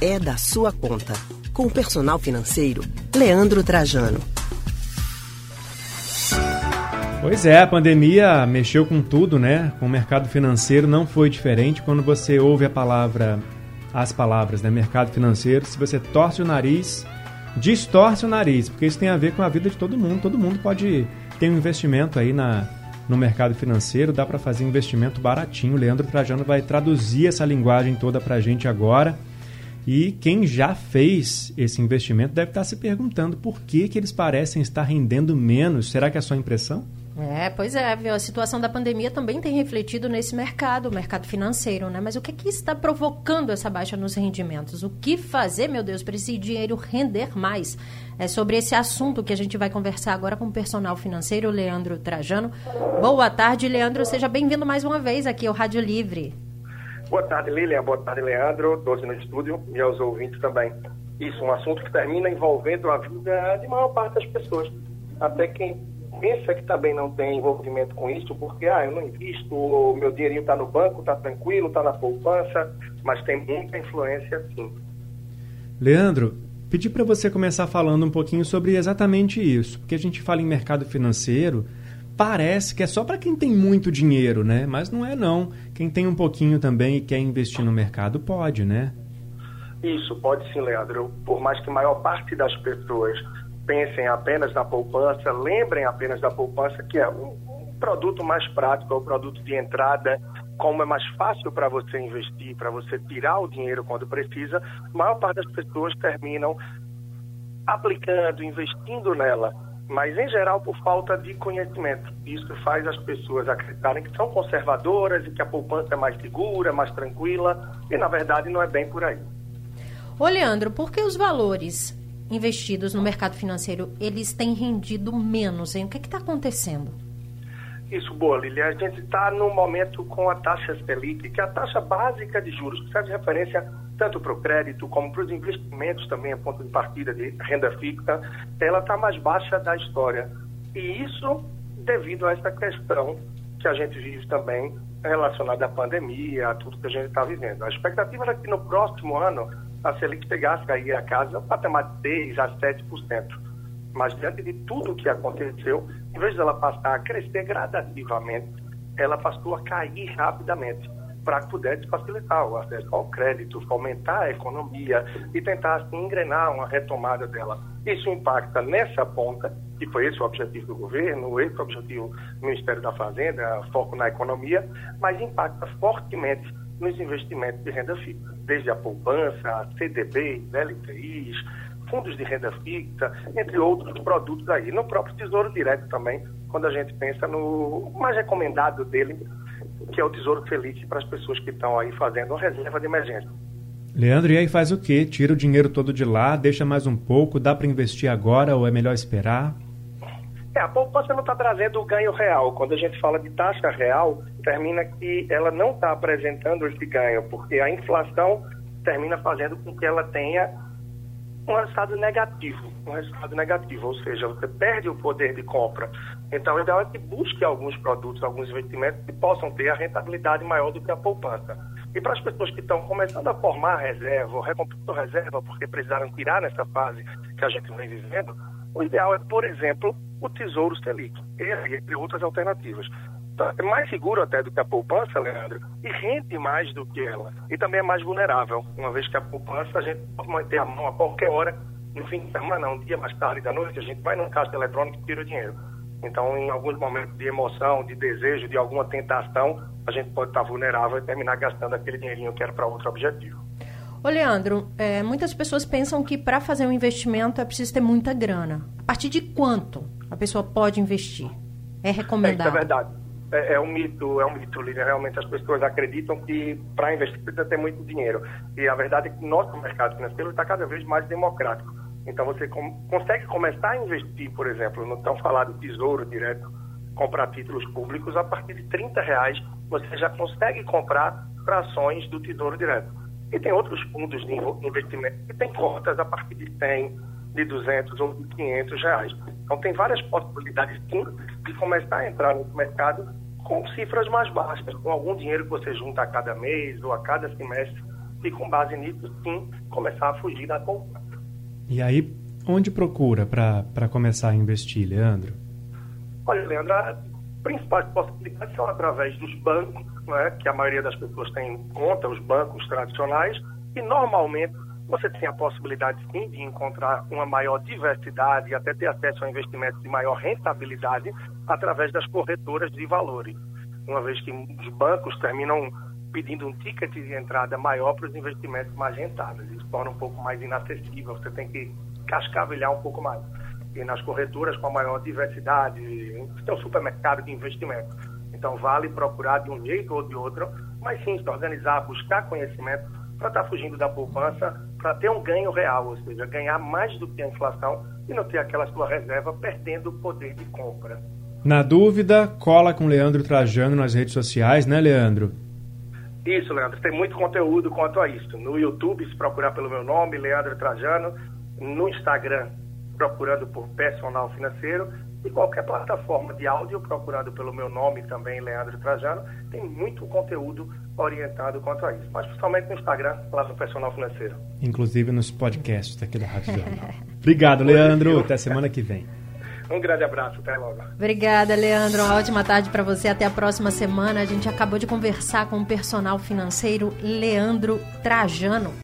é da sua conta. Com o personal financeiro, Leandro Trajano. Pois é, a pandemia mexeu com tudo, né? Com o mercado financeiro não foi diferente. Quando você ouve a palavra, as palavras, né? Mercado financeiro, se você torce o nariz, distorce o nariz, porque isso tem a ver com a vida de todo mundo. Todo mundo pode ter um investimento aí na, no mercado financeiro, dá para fazer investimento baratinho. O Leandro Trajano vai traduzir essa linguagem toda para a gente agora. E quem já fez esse investimento deve estar se perguntando por que, que eles parecem estar rendendo menos. Será que é só impressão? É, pois é, viu? A situação da pandemia também tem refletido nesse mercado, o mercado financeiro, né? Mas o que, que está provocando essa baixa nos rendimentos? O que fazer, meu Deus, para esse dinheiro render mais? É sobre esse assunto que a gente vai conversar agora com o personal financeiro, Leandro Trajano. Boa tarde, Leandro. Seja bem-vindo mais uma vez aqui ao Rádio Livre. Boa tarde, Lilian. Boa tarde, Leandro. 12 no estúdio e aos ouvintes também. Isso, um assunto que termina envolvendo a vida de maior parte das pessoas. Até quem pensa que também não tem envolvimento com isso, porque ah, eu não invisto, o meu dinheirinho está no banco, está tranquilo, está na poupança, mas tem muita influência sim. Leandro, pedi para você começar falando um pouquinho sobre exatamente isso, porque a gente fala em mercado financeiro, parece que é só para quem tem muito dinheiro, né? Mas não é não. Quem tem um pouquinho também e quer investir no mercado pode, né? Isso, pode sim, Leandro. Por mais que a maior parte das pessoas pensem apenas na poupança, lembrem apenas da poupança, que é um, um produto mais prático, é o um produto de entrada, como é mais fácil para você investir, para você tirar o dinheiro quando precisa, a maior parte das pessoas terminam aplicando, investindo nela, mas em geral por falta de conhecimento. Isso faz as pessoas acreditarem que são conservadoras e que a poupança é mais segura, mais tranquila, e na verdade não é bem por aí. Ô Leandro, por que os valores investidos no mercado financeiro, eles têm rendido menos, hein? O que é está acontecendo? Isso, boa, Lilian. A gente está num momento com a taxa Selic, que é a taxa básica de juros, que serve de referência tanto para o crédito como para os investimentos também, a ponto de partida de renda fixa, ela está mais baixa da história. E isso devido a essa questão que a gente vive também relacionada à pandemia, a tudo que a gente está vivendo. A expectativa é que no próximo ano a Selic pegasse aí a casa patamar de 6% a 7%. Mas diante de tudo o que aconteceu, em vez dela passar a crescer gradativamente, ela passou a cair rapidamente para que pudesse facilitar o acesso ao crédito, fomentar a economia e tentar assim engrenar uma retomada dela. Isso impacta nessa ponta, que foi esse o objetivo do governo, esse o objetivo do Ministério da Fazenda, foco na economia, mas impacta fortemente nos investimentos de renda fixa, desde a poupança, CDBs, LTIs, fundos de renda fixa, entre outros produtos aí. No próprio Tesouro Direto também, quando a gente pensa no mais recomendado dele, que é o Tesouro Feliz para as pessoas que estão aí fazendo uma reserva de emergência. Leandro, e aí faz o quê? Tira o dinheiro todo de lá, deixa mais um pouco, dá para investir agora ou é melhor esperar? É, a poupança não está trazendo o ganho real. Quando a gente fala de taxa real, termina que ela não está apresentando esse ganho, porque a inflação termina fazendo com que ela tenha um resultado negativo, um resultado negativo, ou seja, você perde o poder de compra. Então, o ideal é que busque alguns produtos, alguns investimentos que possam ter a rentabilidade maior do que a poupança. E para as pessoas que estão começando a formar reserva, recompondo reserva, porque precisaram tirar nessa fase que a gente vem vivendo, o ideal é, por exemplo, o Tesouro Selic, entre outras alternativas. Tá, é mais seguro até do que a poupança, Leandro, e rende mais do que ela. E também é mais vulnerável, uma vez que a poupança a gente pode manter a mão a qualquer hora, no fim de semana, um dia mais tarde da noite, a gente vai num caixa eletrônico e tira o dinheiro. Então, em alguns momentos de emoção, de desejo, de alguma tentação, a gente pode estar vulnerável e terminar gastando aquele dinheirinho que era para outro objetivo. Ô, Leandro, é, muitas pessoas pensam que para fazer um investimento é preciso ter muita grana. A partir de quanto a pessoa pode investir? É recomendado? É, é verdade. É, é, um mito, é um mito, Lívia. Realmente as pessoas acreditam que para investir precisa ter muito dinheiro. E a verdade é que nosso mercado financeiro está cada vez mais democrático. Então você com, consegue começar a investir, por exemplo, no tão falado tesouro direto, comprar títulos públicos, a partir de 30 reais você já consegue comprar frações do tesouro direto. E tem outros fundos de investimento que têm cotas a partir de 100, de 200 ou de 500 reais. Então, tem várias possibilidades, sim, de começar a entrar nesse mercado com cifras mais baixas, com algum dinheiro que você junta a cada mês ou a cada semestre, e, com base nisso, sim, começar a fugir da poupança. E aí, onde procura para começar a investir, Leandro? Olha, Leandro, as principais possibilidades são através dos bancos, né, que a maioria das pessoas tem conta, os bancos tradicionais, e normalmente você tem a possibilidade sim de encontrar uma maior diversidade e até ter acesso a investimentos de maior rentabilidade através das corretoras de valores. Uma vez que os bancos terminam pedindo um ticket de entrada maior para os investimentos mais rentáveis. Isso torna um pouco mais inacessível, você tem que cascavelhar um pouco mais. E nas corretoras com a maior diversidade, você tem um supermercado de investimento. Então vale procurar de um jeito ou de outro, mas sim se organizar, buscar conhecimento para estar tá fugindo da poupança, para ter um ganho real, ou seja, ganhar mais do que a inflação e não ter aquela sua reserva perdendo o poder de compra. Na dúvida, cola com Leandro Trajano nas redes sociais, né, Leandro? Isso, Leandro. Tem muito conteúdo quanto a isso. No YouTube, se procurar pelo meu nome, Leandro Trajano. No Instagram, procurando por personal financeiro e qualquer plataforma de áudio procurado pelo meu nome também, Leandro Trajano, tem muito conteúdo orientado quanto a isso, mas principalmente no Instagram, lá no Personal Financeiro. Inclusive nos podcasts aqui da Rádio Jornal. Obrigado, Leandro. Até semana que vem. Um grande abraço, até logo. Obrigada, Leandro. Uma ótima tarde para você. Até a próxima semana. A gente acabou de conversar com o personal financeiro Leandro Trajano.